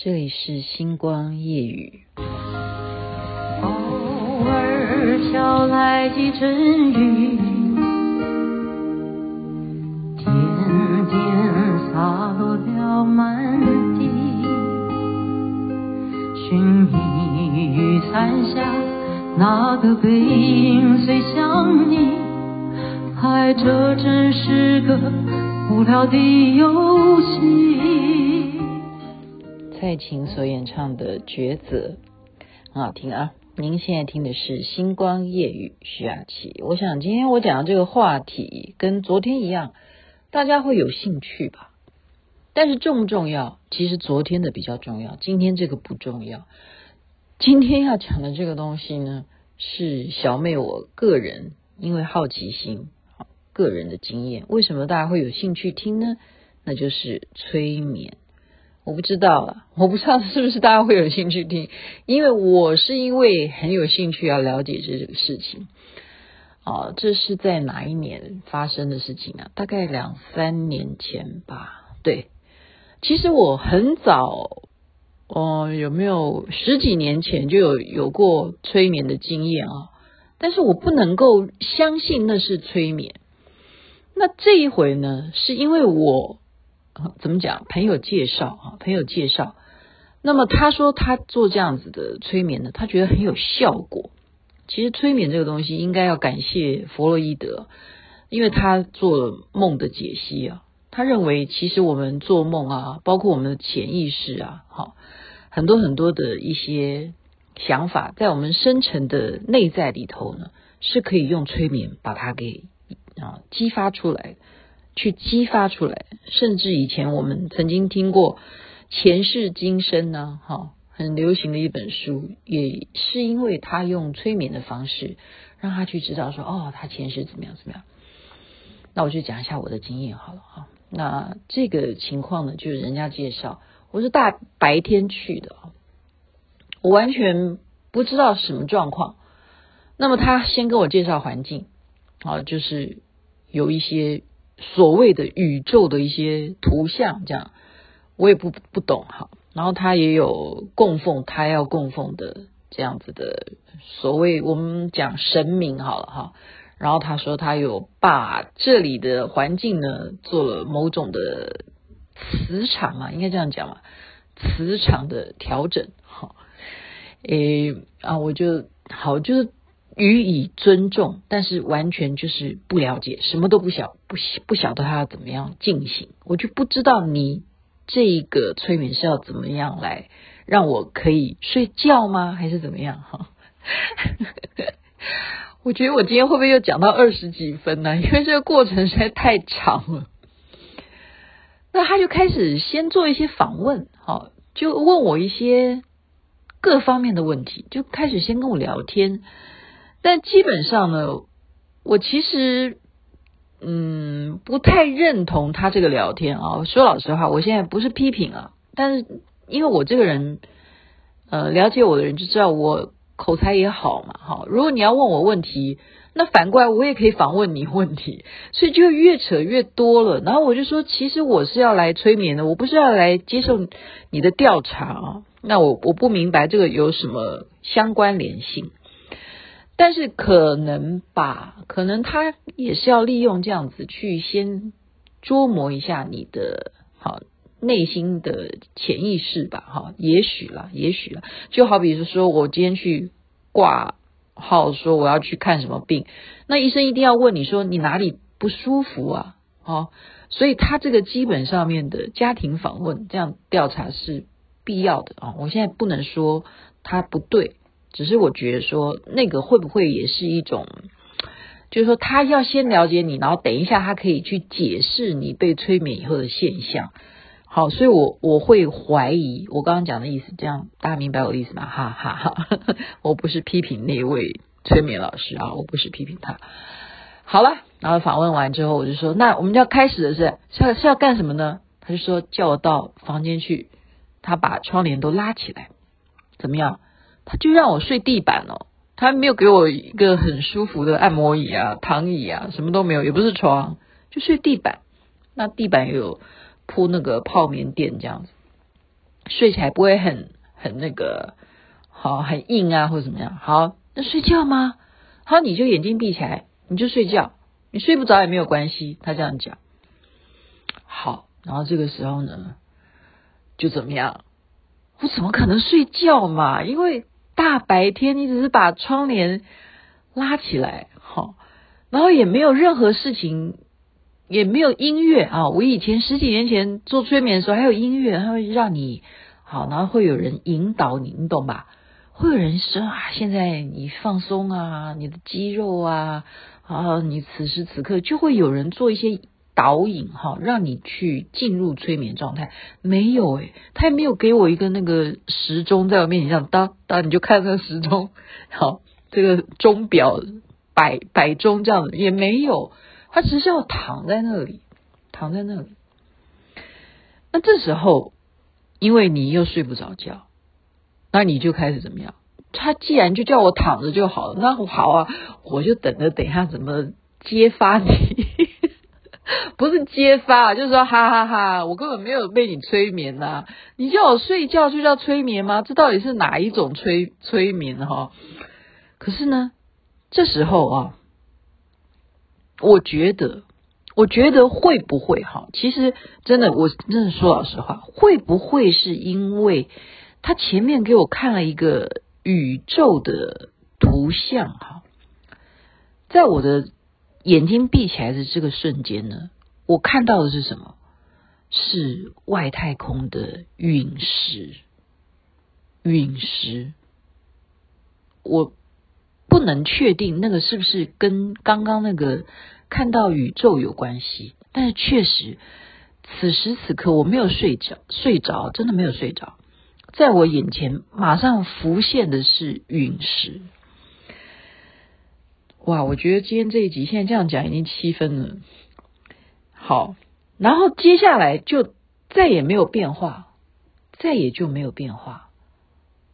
这里是星光夜雨。偶尔飘来几阵雨，点点洒落了满地。寻觅雨伞下那个背影，最像你。爱这真是个无聊的游戏。蔡琴所演唱的《抉择》很好听啊！您现在听的是《星光夜雨》徐雅琪。我想今天我讲的这个话题跟昨天一样，大家会有兴趣吧？但是重不重要？其实昨天的比较重要，今天这个不重要。今天要讲的这个东西呢，是小妹我个人因为好奇心，个人的经验。为什么大家会有兴趣听呢？那就是催眠。我不知道了，我不知道是不是大家会有兴趣听，因为我是因为很有兴趣要了解这个事情。哦，这是在哪一年发生的事情啊？大概两三年前吧。对，其实我很早，哦，有没有十几年前就有有过催眠的经验啊？但是我不能够相信那是催眠。那这一回呢，是因为我。怎么讲？朋友介绍啊，朋友介绍。那么他说他做这样子的催眠呢，他觉得很有效果。其实催眠这个东西应该要感谢弗洛伊德，因为他做了梦的解析啊。他认为其实我们做梦啊，包括我们的潜意识啊，好很多很多的一些想法，在我们深层的内在里头呢，是可以用催眠把它给啊激发出来。去激发出来，甚至以前我们曾经听过前世今生呢，哈，很流行的一本书，也是因为他用催眠的方式让他去知道说，哦，他前世怎么样怎么样。那我就讲一下我的经验好了哈。那这个情况呢，就是人家介绍，我是大白天去的，我完全不知道什么状况。那么他先跟我介绍环境，啊，就是有一些。所谓的宇宙的一些图像，这样我也不不懂哈。然后他也有供奉，他要供奉的这样子的所谓我们讲神明好了哈。然后他说他有把这里的环境呢做了某种的磁场嘛，应该这样讲嘛，磁场的调整哈。诶啊，我就好就是。予以尊重，但是完全就是不了解，什么都不晓不不晓得他要怎么样进行，我就不知道你这一个催眠是要怎么样来让我可以睡觉吗？还是怎么样？哈，我觉得我今天会不会又讲到二十几分呢？因为这个过程实在太长了。那他就开始先做一些访问，好，就问我一些各方面的问题，就开始先跟我聊天。但基本上呢，我其实嗯不太认同他这个聊天啊。说老实话，我现在不是批评啊，但是因为我这个人呃了解我的人就知道我口才也好嘛，哈。如果你要问我问题，那反过来我也可以访问你问题，所以就越扯越多了。然后我就说，其实我是要来催眠的，我不是要来接受你的调查啊。那我我不明白这个有什么相关联性。但是可能吧，可能他也是要利用这样子去先琢磨一下你的好内心的潜意识吧，哈，也许啦，也许啦，就好比是说我今天去挂号，说我要去看什么病，那医生一定要问你说你哪里不舒服啊，哦，所以他这个基本上面的家庭访问这样调查是必要的啊，我现在不能说他不对。只是我觉得说，那个会不会也是一种，就是说他要先了解你，然后等一下他可以去解释你被催眠以后的现象。好，所以我我会怀疑我刚刚讲的意思，这样大家明白我的意思吗？哈哈哈，我不是批评那位催眠老师啊，我不是批评他。好了，然后访问完之后，我就说，那我们就要开始的是是要是要干什么呢？他就说叫我到房间去，他把窗帘都拉起来，怎么样？他就让我睡地板哦，他没有给我一个很舒服的按摩椅啊、躺椅啊，什么都没有，也不是床，就睡地板。那地板也有铺那个泡棉垫这样子。睡起来不会很很那个好很硬啊，或者怎么样？好，那睡觉吗？好，你就眼睛闭起来，你就睡觉，你睡不着也没有关系。他这样讲。好，然后这个时候呢，就怎么样？我怎么可能睡觉嘛？因为大白天你只是把窗帘拉起来，好，然后也没有任何事情，也没有音乐啊。我以前十几年前做催眠的时候，还有音乐，它会让你好，然后会有人引导你，你懂吧？会有人说啊，现在你放松啊，你的肌肉啊，啊，你此时此刻就会有人做一些。导引哈，让你去进入催眠状态。没有诶，他也没有给我一个那个时钟在我面前这样当当，你就看那时钟，好，这个钟表摆摆钟这样子也没有，他只是要躺在那里，躺在那里。那这时候，因为你又睡不着觉，那你就开始怎么样？他既然就叫我躺着就好了，那好啊，我就等着等一下怎么揭发你。不是揭发，就是说哈哈哈，我根本没有被你催眠呐、你叫我睡觉就叫催眠吗？这到底是哪一种催催眠哈？可是呢，这时候啊，我觉得，我觉得会不会哈？其实真的，我真的说老实话，会不会是因为他前面给我看了一个宇宙的图像哈，在我的。眼睛闭起来的这个瞬间呢，我看到的是什么？是外太空的陨石。陨石，我不能确定那个是不是跟刚刚那个看到宇宙有关系，但是确实，此时此刻我没有睡着，睡着真的没有睡着，在我眼前马上浮现的是陨石。哇，我觉得今天这一集现在这样讲已经七分了。好，然后接下来就再也没有变化，再也就没有变化。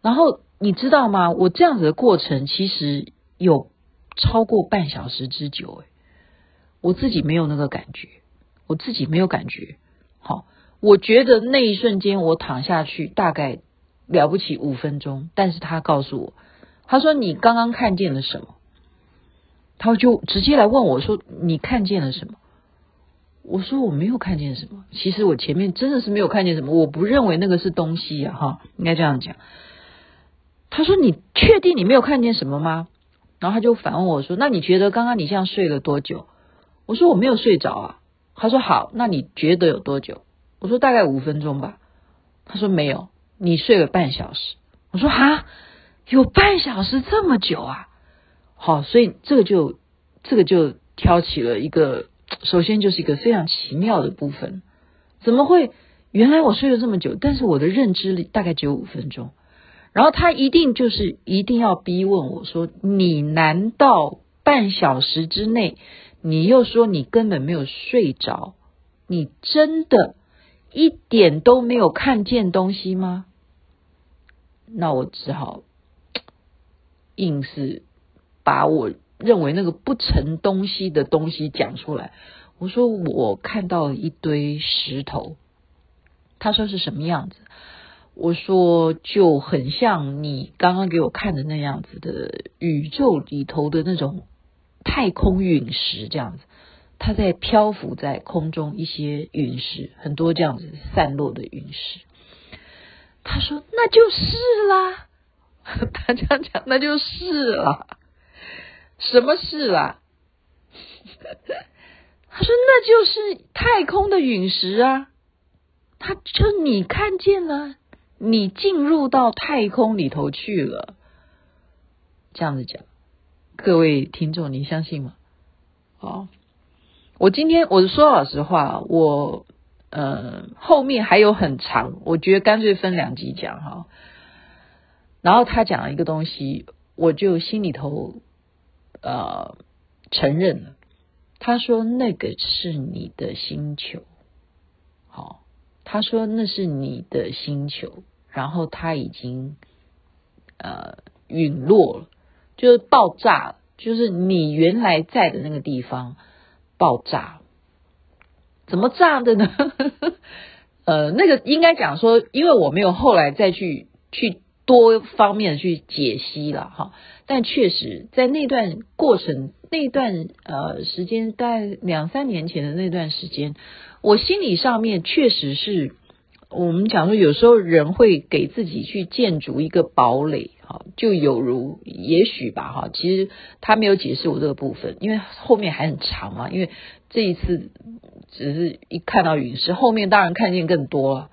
然后你知道吗？我这样子的过程其实有超过半小时之久，诶，我自己没有那个感觉，我自己没有感觉。好，我觉得那一瞬间我躺下去大概了不起五分钟，但是他告诉我，他说你刚刚看见了什么？他就直接来问我说：“你看见了什么？”我说：“我没有看见什么。其实我前面真的是没有看见什么。我不认为那个是东西呀，哈，应该这样讲。”他说：“你确定你没有看见什么吗？”然后他就反问我说：“那你觉得刚刚你这样睡了多久？”我说：“我没有睡着啊。”他说：“好，那你觉得有多久？”我说：“大概五分钟吧。”他说：“没有，你睡了半小时。”我说：“哈，有半小时这么久啊？”好，所以这个就这个就挑起了一个，首先就是一个非常奇妙的部分。怎么会？原来我睡了这么久，但是我的认知力大概只有五分钟。然后他一定就是一定要逼问我说：“你难道半小时之内，你又说你根本没有睡着？你真的一点都没有看见东西吗？”那我只好硬是。把我认为那个不成东西的东西讲出来。我说我看到一堆石头。他说是什么样子？我说就很像你刚刚给我看的那样子的宇宙里头的那种太空陨石这样子。它在漂浮在空中，一些陨石很多这样子散落的陨石。他说那就是啦。他这样讲，那就是啦。什么事啦？他说：“那就是太空的陨石啊！他就你看见了，你进入到太空里头去了。”这样子讲，各位听众，你相信吗？好，我今天我说老实话，我呃后面还有很长，我觉得干脆分两集讲哈。然后他讲了一个东西，我就心里头。呃，承认了。他说那个是你的星球，好，他说那是你的星球，然后他已经呃陨落了，就是爆炸了，就是你原来在的那个地方爆炸，怎么炸的呢？呃，那个应该讲说，因为我没有后来再去去多方面去解析了哈，但确实在那段过程、那段呃时间，大概两三年前的那段时间，我心理上面确实是。我们讲说，有时候人会给自己去建筑一个堡垒，哈，就有如也许吧，哈，其实他没有解释我这个部分，因为后面还很长嘛。因为这一次只是一看到陨石，后面当然看见更多了，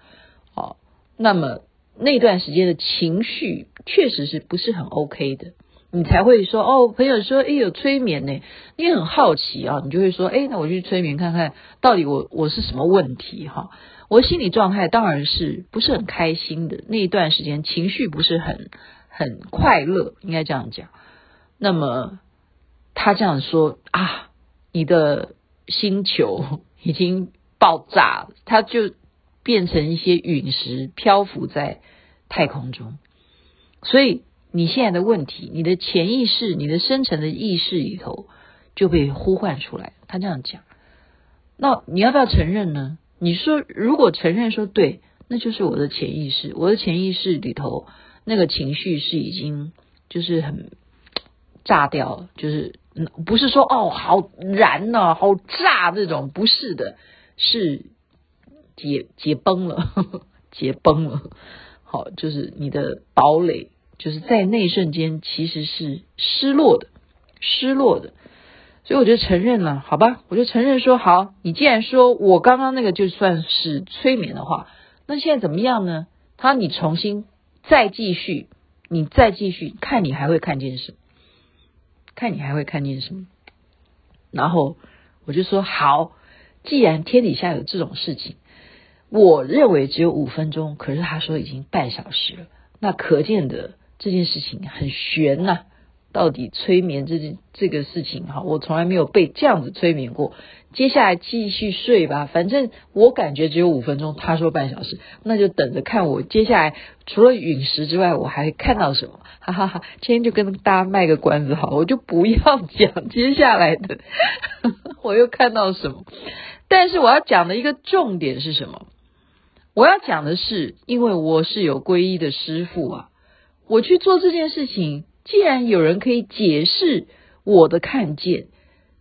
好，那么那段时间的情绪确实是不是很 OK 的，你才会说哦，朋友说，哎，有催眠呢，你很好奇啊，你就会说，哎，那我去催眠看看到底我我是什么问题，哈。我的心理状态当然是不是很开心的，那一段时间情绪不是很很快乐，应该这样讲。那么他这样说啊，你的星球已经爆炸了，他就变成一些陨石漂浮在太空中。所以你现在的问题，你的潜意识、你的深层的意识里头就被呼唤出来。他这样讲，那你要不要承认呢？你说，如果承认说对，那就是我的潜意识。我的潜意识里头那个情绪是已经就是很炸掉了，就是不是说哦好燃呐、啊，好炸这种，不是的，是解解崩了，呵 呵解崩了。好，就是你的堡垒，就是在那一瞬间其实是失落的，失落的。所以我就承认了，好吧，我就承认说好。你既然说我刚刚那个就算是催眠的话，那现在怎么样呢？他你重新再继续，你再继续看，你还会看见什么？看你还会看见什么？然后我就说好，既然天底下有这种事情，我认为只有五分钟，可是他说已经半小时了，那可见的这件事情很悬呐、到底催眠这件这个事情哈，我从来没有被这样子催眠过。接下来继续睡吧，反正我感觉只有五分钟，他说半小时，那就等着看我接下来除了陨石之外，我还看到什么？哈哈哈！今天就跟大家卖个关子好，我就不要讲接下来的，我又看到什么？但是我要讲的一个重点是什么？我要讲的是，因为我是有皈依的师傅啊，我去做这件事情。既然有人可以解释我的看见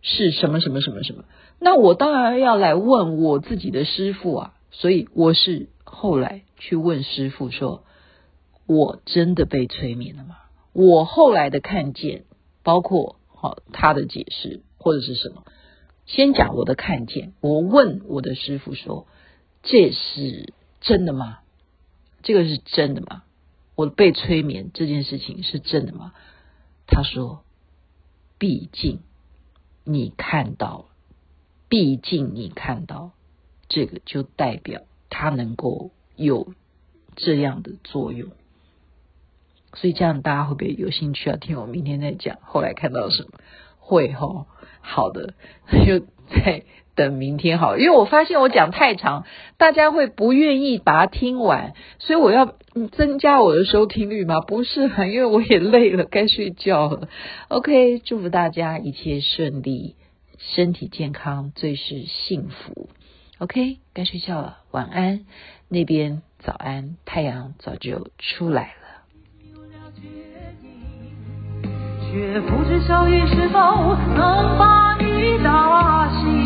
是什么什么什么什么，那我当然要来问我自己的师傅啊。所以我是后来去问师傅说：“我真的被催眠了吗？”我后来的看见，包括好他的解释或者是什么，先讲我的看见。我问我的师傅说：“这是真的吗？这个是真的吗？”我被催眠这件事情是真的吗？他说：“毕竟你看到，毕竟你看到，这个就代表它能够有这样的作用。所以这样大家会不会有兴趣要听我明天再讲？后来看到什么？会齁，好的，就在。”等明天好，因为我发现我讲太长，大家会不愿意把它听完，所以我要增加我的收听率吗？不是，因为我也累了，该睡觉了。OK，祝福大家一切顺利，身体健康最是幸福。OK，该睡觉了，晚安。那边早安，太阳早就出来了。却不知小雨是否能把你打醒。